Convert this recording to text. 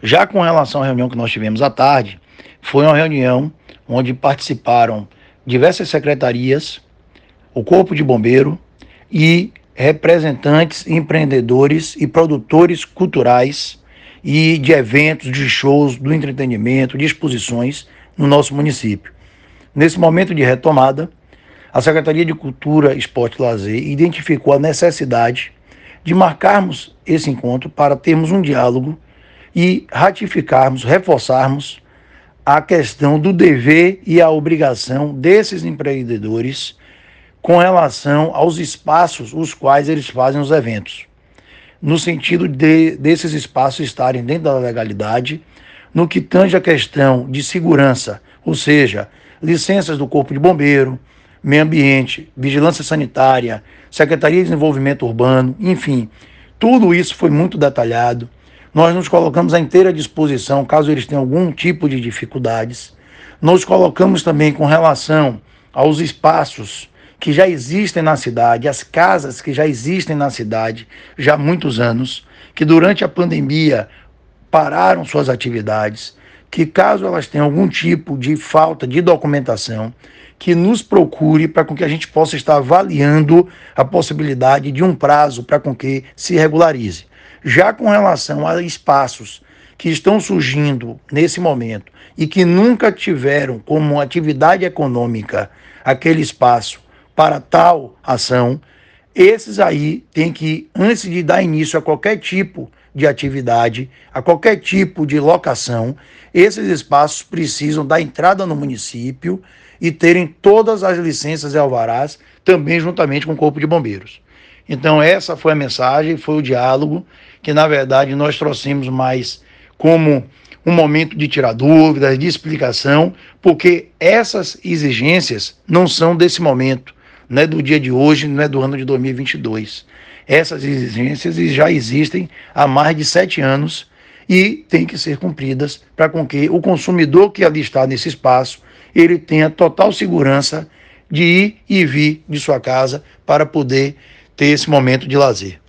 Já com relação à reunião que nós tivemos à tarde, foi uma reunião onde participaram diversas secretarias, o Corpo de Bombeiro e representantes, empreendedores e produtores culturais e de eventos, de shows, do entretenimento, de exposições no nosso município. Nesse momento de retomada, a Secretaria de Cultura, Esporte e Lazer identificou a necessidade de marcarmos esse encontro para termos um diálogo e ratificarmos, reforçarmos a questão do dever e a obrigação desses empreendedores com relação aos espaços os quais eles fazem os eventos. No sentido de desses espaços estarem dentro da legalidade, no que tange a questão de segurança, ou seja, licenças do Corpo de Bombeiro, Meio Ambiente, Vigilância Sanitária, Secretaria de Desenvolvimento Urbano, enfim, tudo isso foi muito detalhado. Nós nos colocamos à inteira disposição caso eles tenham algum tipo de dificuldades. Nos colocamos também com relação aos espaços que já existem na cidade, as casas que já existem na cidade já há muitos anos, que durante a pandemia pararam suas atividades, que caso elas tenham algum tipo de falta de documentação, que nos procure para com que a gente possa estar avaliando a possibilidade de um prazo para com que se regularize. Já com relação a espaços que estão surgindo nesse momento e que nunca tiveram como atividade econômica aquele espaço para tal ação, esses aí têm que, antes de dar início a qualquer tipo de atividade, a qualquer tipo de locação, esses espaços precisam dar entrada no município e terem todas as licenças e alvarás, também juntamente com o Corpo de Bombeiros. Então, essa foi a mensagem, foi o diálogo, que na verdade nós trouxemos mais como um momento de tirar dúvidas, de explicação, porque essas exigências não são desse momento, não é do dia de hoje, não é do ano de 2022. Essas exigências já existem há mais de sete anos e têm que ser cumpridas para com que o consumidor que ali está nesse espaço ele tenha total segurança de ir e vir de sua casa para poder ter esse momento de lazer.